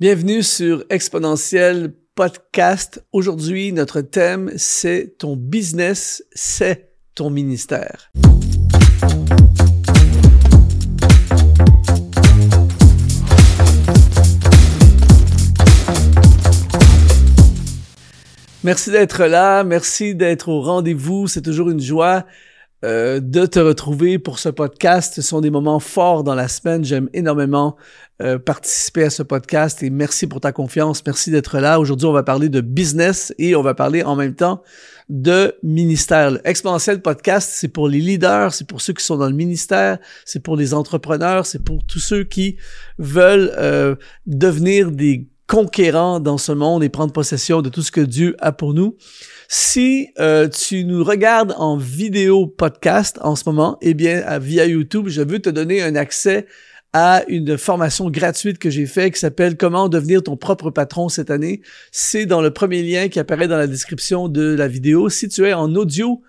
Bienvenue sur Exponentiel Podcast. Aujourd'hui, notre thème, c'est ton business, c'est ton ministère. Merci d'être là, merci d'être au rendez-vous, c'est toujours une joie euh, de te retrouver pour ce podcast. Ce sont des moments forts dans la semaine. J'aime énormément euh, participer à ce podcast et merci pour ta confiance. Merci d'être là. Aujourd'hui, on va parler de business et on va parler en même temps de ministère. Exponentiel Podcast, c'est pour les leaders, c'est pour ceux qui sont dans le ministère, c'est pour les entrepreneurs, c'est pour tous ceux qui veulent euh, devenir des conquérants dans ce monde et prendre possession de tout ce que Dieu a pour nous. Si euh, tu nous regardes en vidéo podcast en ce moment, eh bien, via YouTube, je veux te donner un accès à une formation gratuite que j'ai faite qui s'appelle Comment devenir ton propre patron cette année. C'est dans le premier lien qui apparaît dans la description de la vidéo. Si tu es en audio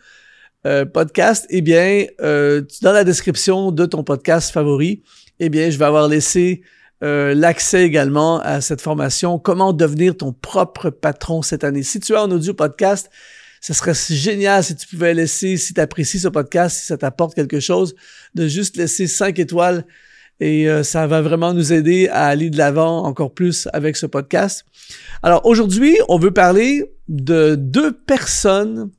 euh, podcast, eh bien, euh, dans la description de ton podcast favori, eh bien, je vais avoir laissé euh, l'accès également à cette formation, comment devenir ton propre patron cette année? Si tu es en audio podcast, ce serait génial si tu pouvais laisser, si tu apprécies ce podcast, si ça t'apporte quelque chose, de juste laisser cinq étoiles et euh, ça va vraiment nous aider à aller de l'avant encore plus avec ce podcast. Alors aujourd'hui, on veut parler de deux personnes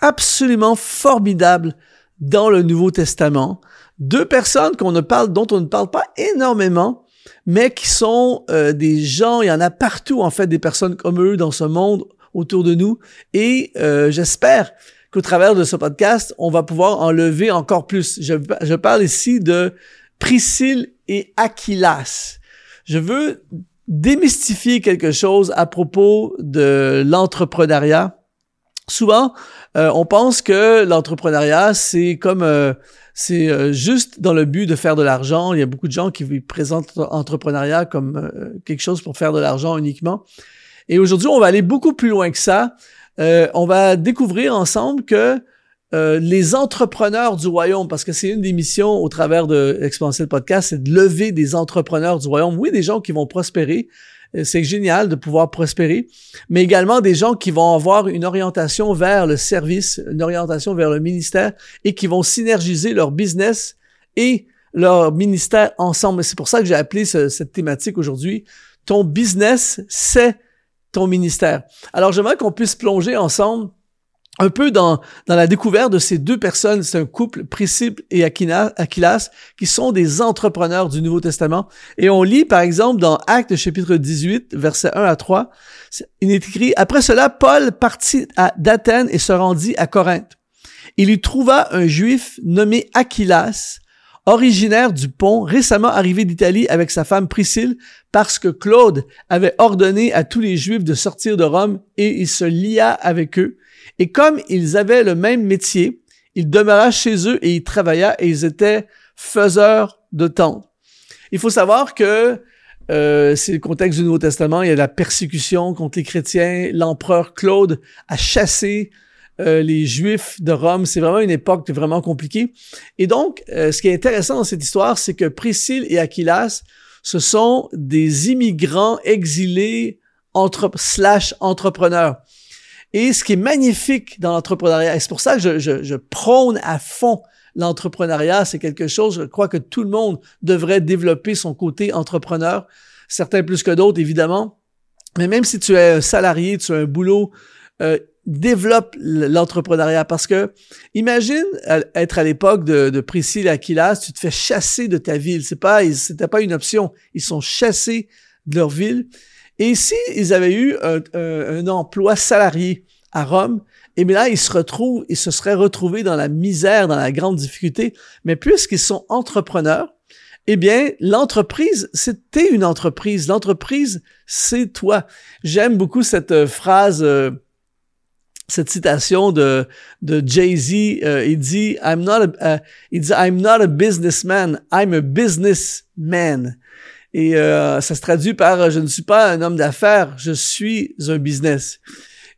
absolument formidables dans le Nouveau Testament. Deux personnes qu'on ne parle, dont on ne parle pas énormément, mais qui sont euh, des gens, il y en a partout en fait, des personnes comme eux dans ce monde autour de nous. Et euh, j'espère qu'au travers de ce podcast, on va pouvoir enlever encore plus. Je, parle ici de Priscille et Aquilas. Je veux démystifier quelque chose à propos de l'entrepreneuriat. Souvent, euh, on pense que l'entrepreneuriat, c'est comme c'est euh, juste dans le but de faire de l'argent. Il y a beaucoup de gens qui présentent l'entrepreneuriat comme euh, quelque chose pour faire de l'argent uniquement. Et aujourd'hui, on va aller beaucoup plus loin que ça. Euh, on va découvrir ensemble que les entrepreneurs du royaume, parce que c'est une des missions au travers de Exponentiel Podcast, c'est de lever des entrepreneurs du royaume. Oui, des gens qui vont prospérer, c'est génial de pouvoir prospérer, mais également des gens qui vont avoir une orientation vers le service, une orientation vers le ministère et qui vont synergiser leur business et leur ministère ensemble. C'est pour ça que j'ai appelé cette thématique aujourd'hui. Ton business, c'est ton ministère. Alors j'aimerais qu'on puisse plonger ensemble un peu dans, la découverte de ces deux personnes, c'est un couple, Priscille et Aquilas, qui sont des entrepreneurs du Nouveau Testament. Et on lit, par exemple, dans Actes chapitre 18, versets 1 à 3, il est écrit, Après cela, Paul partit d'Athènes et se rendit à Corinthe. Il y trouva un juif nommé Aquilas, originaire du pont, récemment arrivé d'Italie avec sa femme Priscille, parce que Claude avait ordonné à tous les juifs de sortir de Rome et il se lia avec eux et comme ils avaient le même métier, il demeura chez eux et il travailla et ils étaient faiseurs de tentes. Il faut savoir que euh, c'est le contexte du Nouveau Testament, il y a la persécution contre les chrétiens, l'empereur Claude a chassé euh, les Juifs de Rome. C'est vraiment une époque vraiment compliquée. Et donc, euh, ce qui est intéressant dans cette histoire, c'est que Priscille et Aquilas, ce sont des immigrants exilés entre, slash entrepreneurs. Et ce qui est magnifique dans l'entrepreneuriat, et c'est pour ça que je, prône à fond l'entrepreneuriat, c'est quelque chose, je crois que tout le monde devrait développer son côté entrepreneur, certains plus que d'autres, évidemment. Mais même si tu es un salarié, tu as un boulot, euh, développe l'entrepreneuriat parce que imagine être à l'époque de, de Priscille Aquilas, tu te fais chasser de ta ville. C'est pas, c'était pas une option. Ils sont chassés de leur ville. Et si ils avaient eu un, emploi salarié, à Rome, et bien là, ils se retrouvent, ils se seraient retrouvés dans la misère, dans la grande difficulté. Mais puisqu'ils sont entrepreneurs, eh bien, l'entreprise, c'était une entreprise. L'entreprise, c'est toi. J'aime beaucoup cette euh, phrase, euh, cette citation de, de Jay-Z. Euh, il dit, I'm not a, il dit, I'm not a businessman, I'm a businessman. Et ça se traduit par, je ne suis pas un homme d'affaires, je suis un business.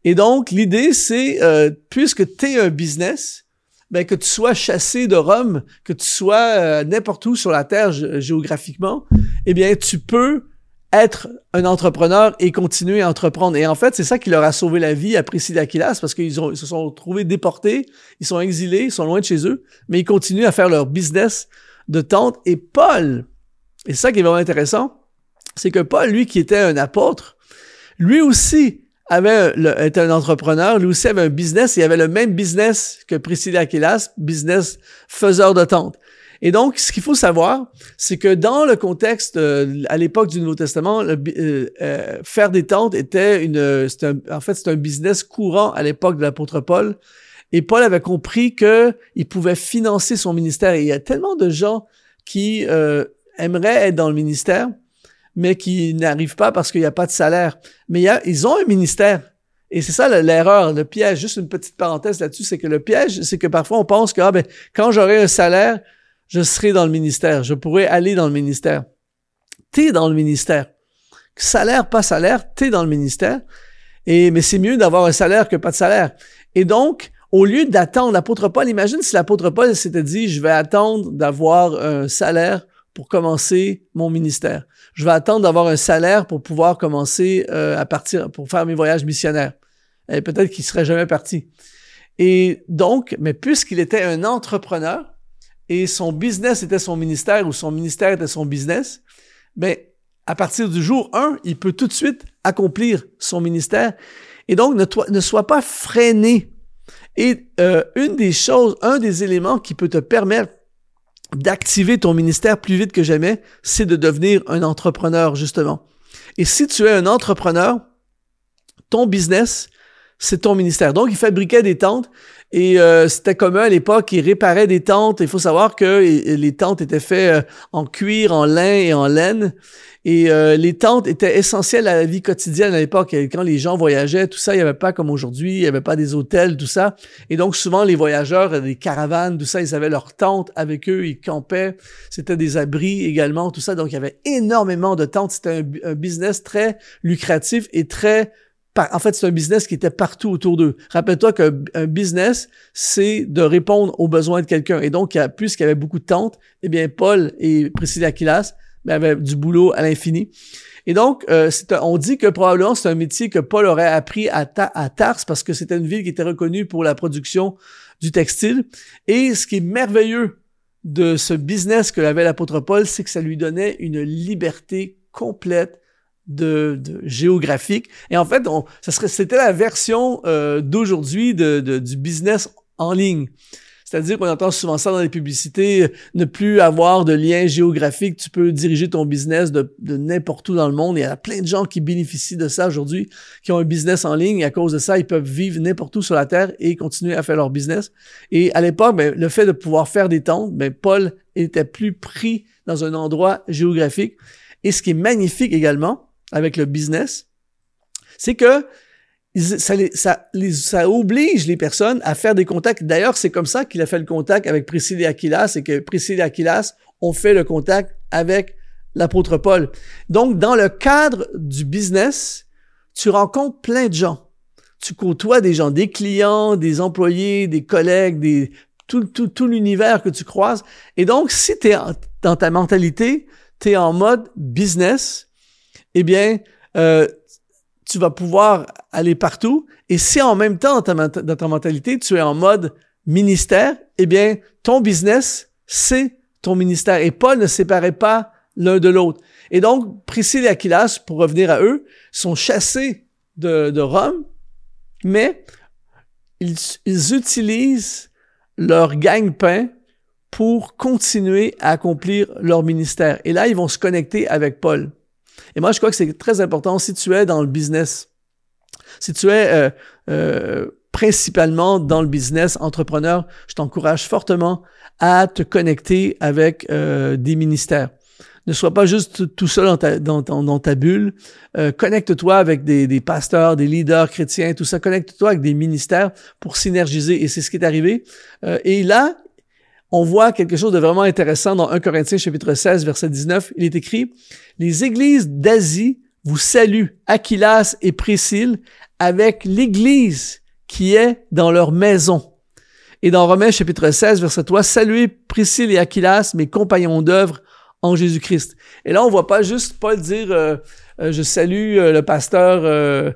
Et donc, l'idée, c'est, euh, puisque tu es un business, ben, que tu sois chassé de Rome, que tu sois euh, n'importe où sur la Terre géographiquement, eh bien, tu peux être un entrepreneur et continuer à entreprendre. Et en fait, c'est ça qui leur a sauvé la vie à Priscilla Aquilas parce qu'ils se sont trouvés déportés, ils sont exilés, ils sont loin de chez eux, mais ils continuent à faire leur business de tente. Et Paul, et ça qui est vraiment intéressant, c'est que Paul, lui qui était un apôtre, lui aussi avait était un entrepreneur, lui aussi avait un business, il avait le même business que Priscilla Aquilas, business faiseur de tente. Et donc, ce qu'il faut savoir, c'est que dans le contexte, euh, à l'époque du Nouveau Testament, euh, euh, faire des tentes était une, en fait, c'est un business courant à l'époque de l'apôtre Paul. Et Paul avait compris que il pouvait financer son ministère. Et il y a tellement de gens qui aimeraient être dans le ministère, mais qui n'arrivent pas parce qu'il n'y a pas de salaire. Mais y ils ont un ministère. Et c'est ça l'erreur, le piège. Juste une petite parenthèse là-dessus, c'est que le piège, c'est que parfois on pense que ah, ben, quand j'aurai un salaire, je serai dans le ministère, je pourrai aller dans le ministère. T'es dans le ministère. Salaire, pas salaire, t'es dans le ministère. Et, mais c'est mieux d'avoir un salaire que pas de salaire. Et donc, au lieu d'attendre l'apôtre Paul, imagine si l'apôtre Paul s'était dit, je vais attendre d'avoir un salaire pour commencer mon ministère. Je vais attendre d'avoir un salaire pour pouvoir commencer euh, à partir, pour faire mes voyages missionnaires. Et peut-être qu'il serait jamais parti. Et donc, mais puisqu'il était un entrepreneur, et son business était son ministère ou son ministère était son business, ben, à partir du jour 1, il peut tout de suite accomplir son ministère. Et donc, ne, ne sois pas freiné. Et euh, une des choses, un des éléments qui peut te permettre d'activer ton ministère plus vite que jamais, c'est de devenir un entrepreneur, justement. Et si tu es un entrepreneur, ton business, c'est ton ministère. Donc, il fabriquait des tentes et euh, c'était commun à l'époque, ils réparaient des tentes. Il faut savoir que les tentes étaient faites euh, en cuir, en lin et en laine. Et euh, les tentes étaient essentielles à la vie quotidienne à l'époque. Quand les gens voyageaient, tout ça, il n'y avait pas comme aujourd'hui, il n'y avait pas des hôtels, tout ça. Et donc souvent, les voyageurs, des caravanes, tout ça, ils avaient leurs tentes avec eux, ils campaient. C'était des abris également, tout ça. Donc il y avait énormément de tentes. C'était un business très lucratif et très en fait, c'est un business qui était partout autour d'eux. Rappelle-toi qu'un business, c'est de répondre aux besoins de quelqu'un. Et donc, puisqu'il y avait beaucoup de tentes, eh bien, Paul et Priscilla Aquilas ben, avaient du boulot à l'infini. Et donc, euh, on dit que probablement c'est un métier que Paul aurait appris à, à Tars parce que c'était une ville qui était reconnue pour la production du textile. Et ce qui est merveilleux de ce business que avait l'apôtre Paul, c'est que ça lui donnait une liberté complète de, géographique. Et en fait, on, ça serait, c'était la version euh, d'aujourd'hui de, du business en ligne. C'est-à-dire qu'on entend souvent ça dans les publicités, ne plus avoir de lien géographique, tu peux diriger ton business de, de n'importe où dans le monde. Il y a plein de gens qui bénéficient de ça aujourd'hui, qui ont un business en ligne. Et à cause de ça, ils peuvent vivre n'importe où sur la Terre et continuer à faire leur business. Et à l'époque, ben, le fait de pouvoir faire des tentes, ben, Paul était plus pris dans un endroit géographique. Et ce qui est magnifique également, avec le business, c'est que ça, ça, ça, oblige les personnes à faire des contacts. D'ailleurs, c'est comme ça qu'il a fait le contact avec Priscilla et Aquilas et que Priscilla et Aquilas ont fait le contact avec l'apôtre Paul. Donc, dans le cadre du business, tu rencontres plein de gens. Tu côtoies des gens, des clients, des employés, des collègues, des, tout, tout, tout l'univers que tu croises. Et donc, si tu es dans ta mentalité, tu es en mode business, eh bien, euh, tu vas pouvoir aller partout. Et si en même temps, dans ta, mentalité, tu es en mode ministère, eh bien, ton business, c'est ton ministère. Et Paul ne séparait pas l'un de l'autre. Et donc, Priscille et Aquilas, pour revenir à eux, sont chassés de, Rome, mais ils, ils utilisent leur gagne-pain pour continuer à accomplir leur ministère. Et là, ils vont se connecter avec Paul. Et moi, je crois que c'est très important si tu es dans le business, si tu es euh, euh, principalement dans le business entrepreneur, je t'encourage fortement à te connecter avec euh, des ministères. Ne sois pas juste tout seul dans ta, dans, dans, ta bulle. connecte-toi avec des, des, pasteurs, des leaders chrétiens, tout ça. Connecte-toi avec des ministères pour synergiser. Et c'est ce qui est arrivé. et là, on voit quelque chose de vraiment intéressant dans 1 Corinthiens chapitre 16 verset 19. Il est écrit, les églises d'Asie vous saluent, Aquilas et Priscille, avec l'église qui est dans leur maison. Et dans Romains chapitre 16 verset 3, saluez Priscille et Aquilas, mes compagnons d'œuvre en Jésus-Christ. Et là, on voit pas juste Paul dire euh, euh, je salue euh, le pasteur.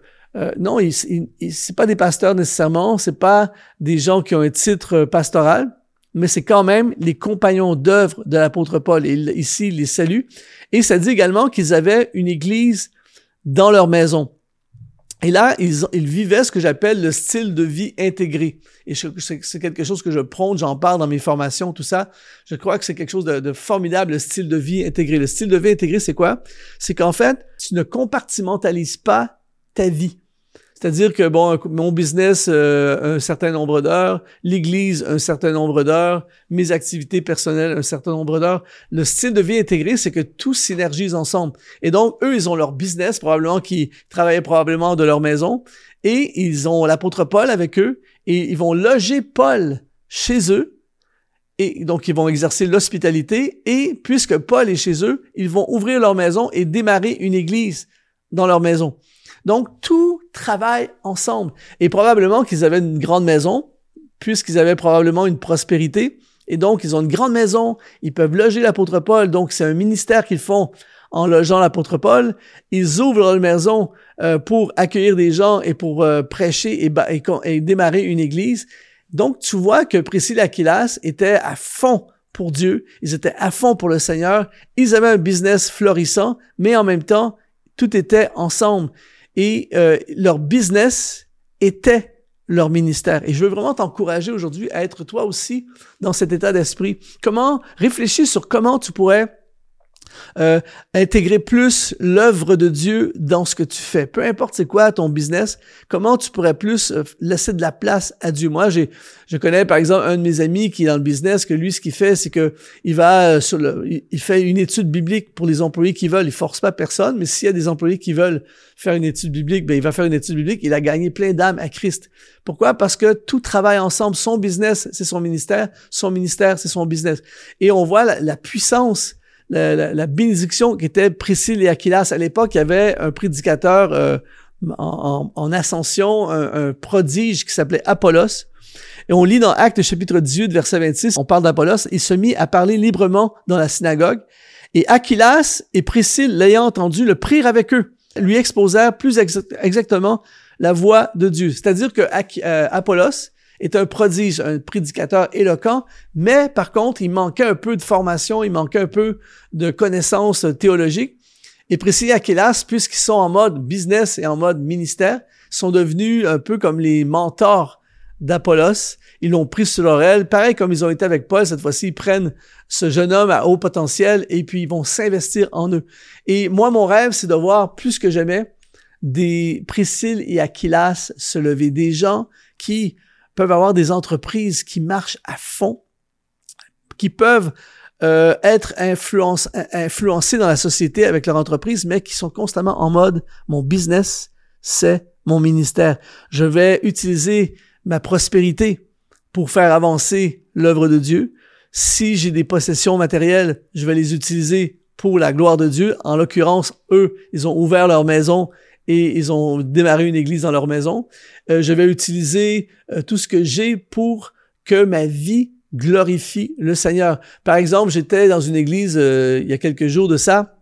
non, il, il, c'est pas des pasteurs nécessairement, c'est pas des gens qui ont un titre pastoral, mais c'est quand même les compagnons d'œuvre de l'apôtre Paul. Ici, il les salue. Et ça dit également qu'ils avaient une église dans leur maison. Et là, ils, ils vivaient ce que j'appelle le style de vie intégré. Et c'est quelque chose que je prône, j'en parle dans mes formations, tout ça. Je crois que c'est quelque chose de, formidable, le style de vie intégré. Le style de vie intégré, c'est quoi? C'est qu'en fait, tu ne compartimentalises pas ta vie. C'est-à-dire que, bon, mon business, euh, un certain nombre d'heures, l'Église, un certain nombre d'heures, mes activités personnelles, un certain nombre d'heures. Le style de vie intégré, c'est que tout synergise ensemble. Et donc, eux, ils ont leur business, probablement, qui travaillaient probablement de leur maison, et ils ont l'apôtre Paul avec eux, et ils vont loger Paul chez eux, et donc ils vont exercer l'hospitalité, et puisque Paul est chez eux, ils vont ouvrir leur maison et démarrer une église dans leur maison. Donc, tout travaille ensemble. Et probablement qu'ils avaient une grande maison, puisqu'ils avaient probablement une prospérité. Et donc, ils ont une grande maison, ils peuvent loger l'apôtre Paul. Donc, c'est un ministère qu'ils font en logeant l'apôtre Paul. Ils ouvrent leur maison euh, pour accueillir des gens et pour euh, prêcher et, et, démarrer une église. Donc, tu vois que Priscille et Aquilas étaient à fond pour Dieu. Ils étaient à fond pour le Seigneur. Ils avaient un business florissant, mais en même temps, tout était ensemble et euh, leur business était leur ministère. Et je veux vraiment t'encourager aujourd'hui à être toi aussi dans cet état d'esprit. Comment réfléchir sur comment tu pourrais euh, intégrer plus l'œuvre de Dieu dans ce que tu fais. Peu importe c'est quoi ton business, comment tu pourrais plus euh, laisser de la place à Dieu. Moi, j'ai, je connais par exemple un de mes amis qui est dans le business, que lui, ce qu'il fait, c'est que il va euh, sur le, il fait une étude biblique pour les employés qui veulent. Il force pas personne, mais s'il y a des employés qui veulent faire une étude biblique, ben il va faire une étude biblique. Il a gagné plein d'âmes à Christ. Pourquoi? Parce que tout travaille ensemble. Son business, c'est son ministère. Son ministère, c'est son business. Et on voit la, la puissance la, bénédiction qui était Priscille et Aquilas. À l'époque, il y avait un prédicateur euh, en, en, ascension, un, prodige qui s'appelait Apollos. Et on lit dans Actes chapitre 18, verset 26, on parle d'Apollos, il se mit à parler librement dans la synagogue. Et Aquilas et Priscille, l'ayant entendu, le prirent avec eux, lui exposèrent plus exactement la voix de Dieu. C'est-à-dire que euh, Apollos, est un prodige, un prédicateur éloquent, mais par contre, il manquait un peu de formation, il manquait un peu de connaissances théologiques. Et Priscilla Aquilas, puisqu'ils sont en mode business et en mode ministère, sont devenus un peu comme les mentors d'Apollos. Ils l'ont pris sur leur aile. Pareil comme ils ont été avec Paul, cette fois-ci, ils prennent ce jeune homme à haut potentiel et puis ils vont s'investir en eux. Et moi, mon rêve, c'est de voir plus que jamais des Priscille et Aquilas se lever, des gens qui peuvent avoir des entreprises qui marchent à fond, qui peuvent euh, être influence, influencés dans la société avec leur entreprise, mais qui sont constamment en mode mon business, c'est mon ministère. Je vais utiliser ma prospérité pour faire avancer l'œuvre de Dieu. Si j'ai des possessions matérielles, je vais les utiliser pour la gloire de Dieu. En l'occurrence, eux, ils ont ouvert leur maison et ils ont démarré une église dans leur maison. Euh, je vais utiliser euh, tout ce que j'ai pour que ma vie glorifie le Seigneur. Par exemple, j'étais dans une église euh, il y a quelques jours de ça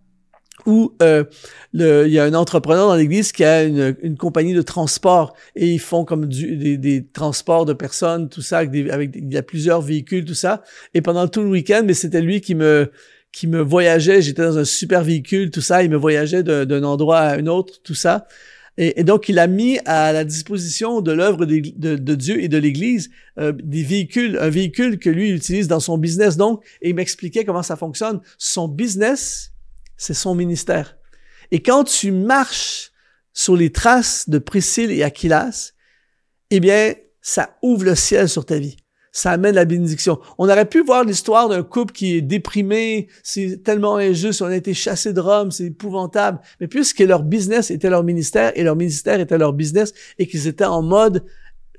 où le, il y a un entrepreneur dans l'église qui a une, une, compagnie de transport et ils font comme du, des, transports de personnes, tout ça, avec il y a plusieurs véhicules, tout ça. Et pendant tout le week-end, mais c'était lui qui me qui me voyageait. J'étais dans un super véhicule, tout ça. Il me voyageait d'un endroit à un autre, tout ça. Et, donc, il a mis à la disposition de l'œuvre de, Dieu et de l'Église euh, des véhicules, un véhicule que lui utilise dans son business. Donc, et il m'expliquait comment ça fonctionne. Son business, c'est son ministère. Et quand tu marches sur les traces de Priscille et Aquilas, eh bien, ça ouvre le ciel sur ta vie ça amène la bénédiction. On aurait pu voir l'histoire d'un couple qui est déprimé, c'est tellement injuste, on a été chassé de Rome, c'est épouvantable. Mais puisque leur business était leur ministère et leur ministère était leur business et qu'ils étaient en mode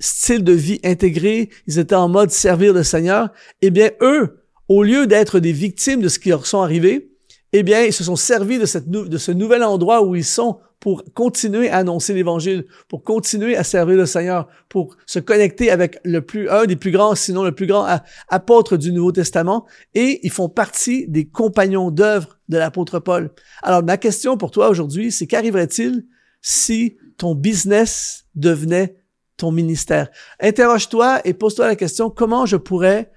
style de vie intégré, ils étaient en mode servir le Seigneur, eh bien eux, au lieu d'être des victimes de ce qui leur sont arrivés, eh bien ils se sont servis de, ce nouvel endroit où ils sont pour continuer à annoncer l'évangile, pour continuer à servir le Seigneur, pour se connecter avec le plus, un des plus grands, sinon le plus grand apôtre du Nouveau Testament, et ils font partie des compagnons d'œuvre de l'apôtre Paul. Alors, ma question pour toi aujourd'hui, c'est qu'arriverait-il si ton business devenait ton ministère? Interroge-toi et pose-toi la question, comment je pourrais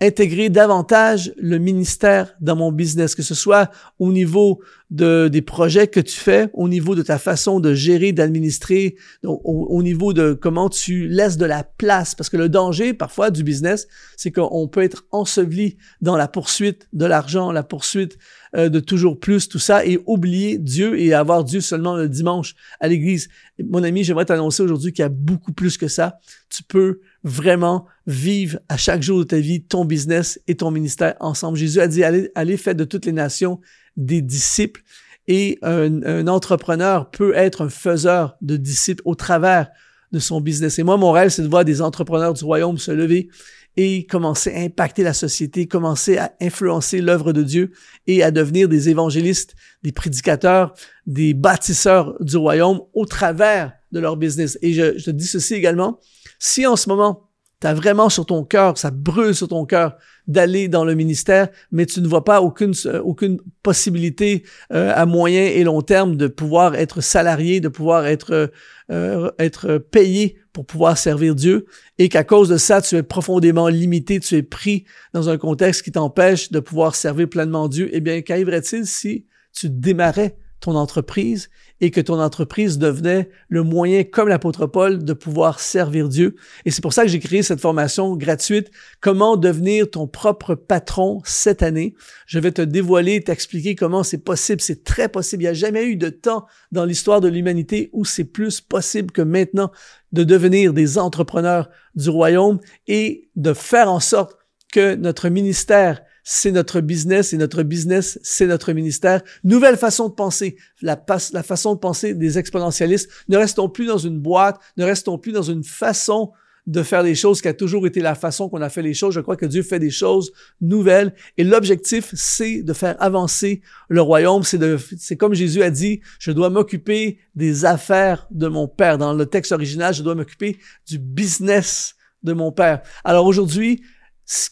intégrer davantage le ministère dans mon business, que ce soit au niveau de, des projets que tu fais, au niveau de ta façon de gérer, d'administrer, au, au, niveau de comment tu laisses de la place. Parce que le danger parfois du business, c'est qu'on peut être enseveli dans la poursuite de l'argent, la poursuite euh, de toujours plus, tout ça, et oublier Dieu et avoir Dieu seulement le dimanche à l'église. Mon ami, j'aimerais t'annoncer aujourd'hui qu'il y a beaucoup plus que ça. Tu peux vraiment vivre à chaque jour de ta vie ton business et ton ministère ensemble. Jésus a dit, allez, allez faites de toutes les nations des disciples. Et un, entrepreneur peut être un faiseur de disciples au travers de son business. Et moi, mon rêve, c'est de voir des entrepreneurs du royaume se lever et commencer à impacter la société, commencer à influencer l'œuvre de Dieu et à devenir des évangélistes, des prédicateurs, des bâtisseurs du royaume au travers de leur business. Et je, je te dis ceci également, si en ce moment, tu as vraiment sur ton cœur, ça brûle sur ton cœur d'aller dans le ministère, mais tu ne vois pas aucune, euh, aucune possibilité euh, à moyen et long terme de pouvoir être salarié, de pouvoir être, euh, être payé pour pouvoir servir Dieu, et qu'à cause de ça, tu es profondément limité, tu es pris dans un contexte qui t'empêche de pouvoir servir pleinement Dieu, eh bien, qu'arriverait-il si tu démarrais entreprise et que ton entreprise devenait le moyen, comme l'apôtre Paul, de pouvoir servir Dieu. Et c'est pour ça que j'ai créé cette formation gratuite, comment devenir ton propre patron cette année. Je vais te dévoiler, t'expliquer comment c'est possible. C'est très possible. Il n'y a jamais eu de temps dans l'histoire de l'humanité où c'est plus possible que maintenant de devenir des entrepreneurs du royaume et de faire en sorte que notre ministère c'est notre business et notre business, c'est notre ministère. Nouvelle façon de penser, la, façon de penser des exponentialistes. Ne restons plus dans une boîte, ne restons plus dans une façon de faire les choses qui a toujours été la façon qu'on a fait les choses. Je crois que Dieu fait des choses nouvelles et l'objectif, c'est de faire avancer le royaume. C'est de, c'est comme Jésus a dit, je dois m'occuper des affaires de mon Père. Dans le texte original, je dois m'occuper du business de mon Père. Alors aujourd'hui,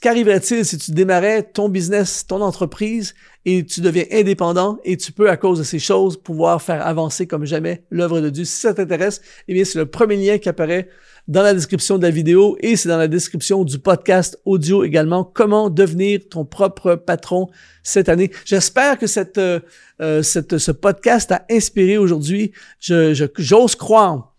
Qu'arriverait-il si tu démarrais ton business, ton entreprise et tu deviens indépendant et tu peux, à cause de ces choses, pouvoir faire avancer comme jamais l'œuvre de Dieu? Si ça t'intéresse, eh bien, c'est le premier lien qui apparaît dans la description de la vidéo et c'est dans la description du podcast audio également. Comment devenir ton propre patron cette année? J'espère que cette, euh, euh cette, ce podcast a inspiré aujourd'hui. Je, j'ose croire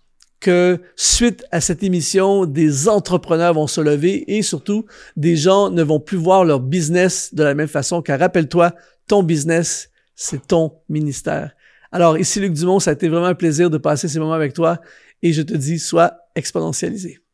que suite à cette émission, des entrepreneurs vont se lever et surtout, des gens ne vont plus voir leur business de la même façon, car rappelle-toi, ton business, c'est ton ministère. Alors, ici Luc Dumont, ça a été vraiment un plaisir de passer ces moments avec toi et je te dis, sois exponentialisé.